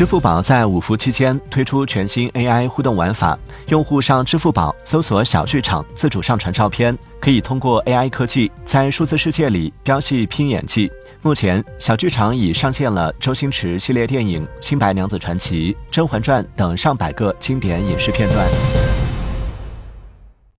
支付宝在五福期间推出全新 AI 互动玩法，用户上支付宝搜索“小剧场”自主上传照片，可以通过 AI 科技在数字世界里飙戏、拼演技。目前，小剧场已上线了《周星驰》系列电影、《新白娘子传奇》、《甄嬛传》等上百个经典影视片段。